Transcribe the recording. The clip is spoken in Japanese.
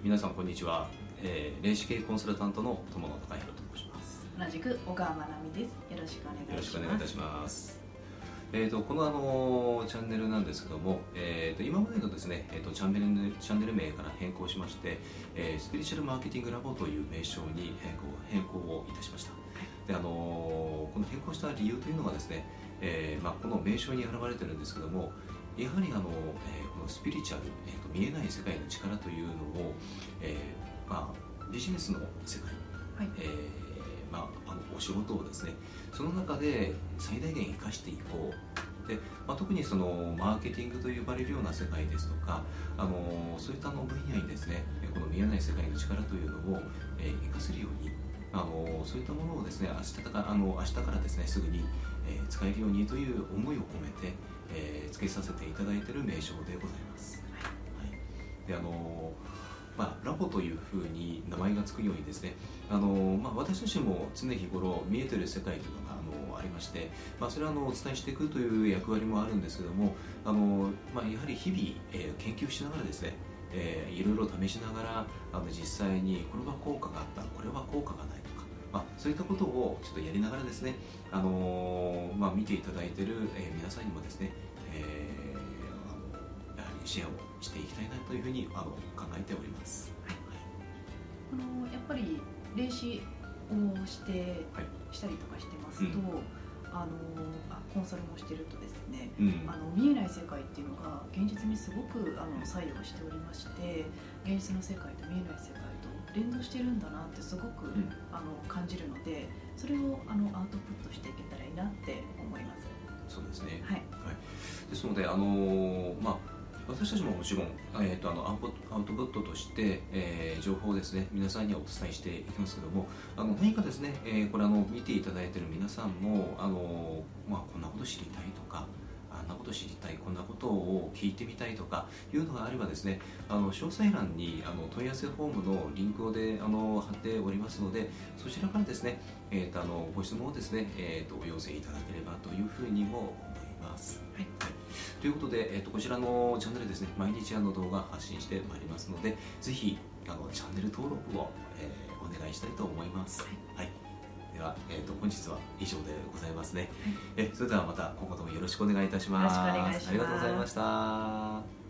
皆さんこんにちは、えー、霊視系コンサルタントの友野孝弘と申します。同じく小川真奈美です。よろしくお願いします。よろしくお願いいたします。えーと、このあのチャンネルなんですけども、えーと、今までのですね、えーと、チャンネルチャンネル名から変更しまして、えー、スピリチュアルマーケティングラボという名称に変更変更をいたしました。であのー、この変更した理由というのがですね、えーまあ、この名称に現れてるんですけども、やはりあの、えー、このスピリチュアル、えーと、見えない世界の力というビジネスの世界、はい。えーまあ、あのお仕事をですねその中で最大限生かしていこう。で、まあ、特にそのマーケティングと呼ばれるような世界ですとかあのそういったの分野にですねこの見えない世界の力というのを、えー、生かせるようにあのそういったものをですね明日からあの明日からですねすぐに、えー、使えるようにという思いを込めて、えー、付けさせていただいている名称でございます。はい、であのまあ、ラボというふうに名前が付くようにですねあの、まあ、私自身も常日頃見えてる世界というのがあのありまして、まあ、それはあのお伝えしていくという役割もあるんですけどもあの、まあ、やはり日々、えー、研究しながらですねえー、いろいろ試しながらあの実際にこれは効果があったこれは効果がないとか、まあ、そういったことをちょっとやりながらですね、あのー、まあ、見ていただいている、えー、皆さんにもですね、シェアをしていきたいなというふうにあの考えております。はい、あのやっぱり霊視をして、はい、したりとかしてますと、うん。あのあコンサルもしてるとですね、うん、あの見えない世界っていうのが現実にすごくあの作用しておりまして現実の世界と見えない世界と連動してるんだなってすごく、うん、あの感じるのでそれをあのアウトプットしていけたらいいなって思います。そうですね、はい、はい、ですのであのまあ私たちももちろん、えーと、あのアウトプットとして、えー、情報をですね皆さんにはお伝えしていきますけどもあの何かですね、えー、これあの見ていただいている皆さんもあの、まあ、こんなこと知りたいとかあんなこと知りたいこんなことを聞いてみたいとかいうのがあればですねあの詳細欄にあの問い合わせフォームのリンクをであの貼っておりますのでそちらからですね、えーと、あのご質問をですね、えーと、とお寄せいただければというふうにも思います。はい。ということで、えーと、こちらのチャンネルですね毎日あの動画発信してまいりますのでぜひあのチャンネル登録を、えー、お願いしたいと思います、はい、はい、では、えーと、本日は以上でございますね、はい、えそれではまた今後ともよろしくお願いいたします。ありがとうございました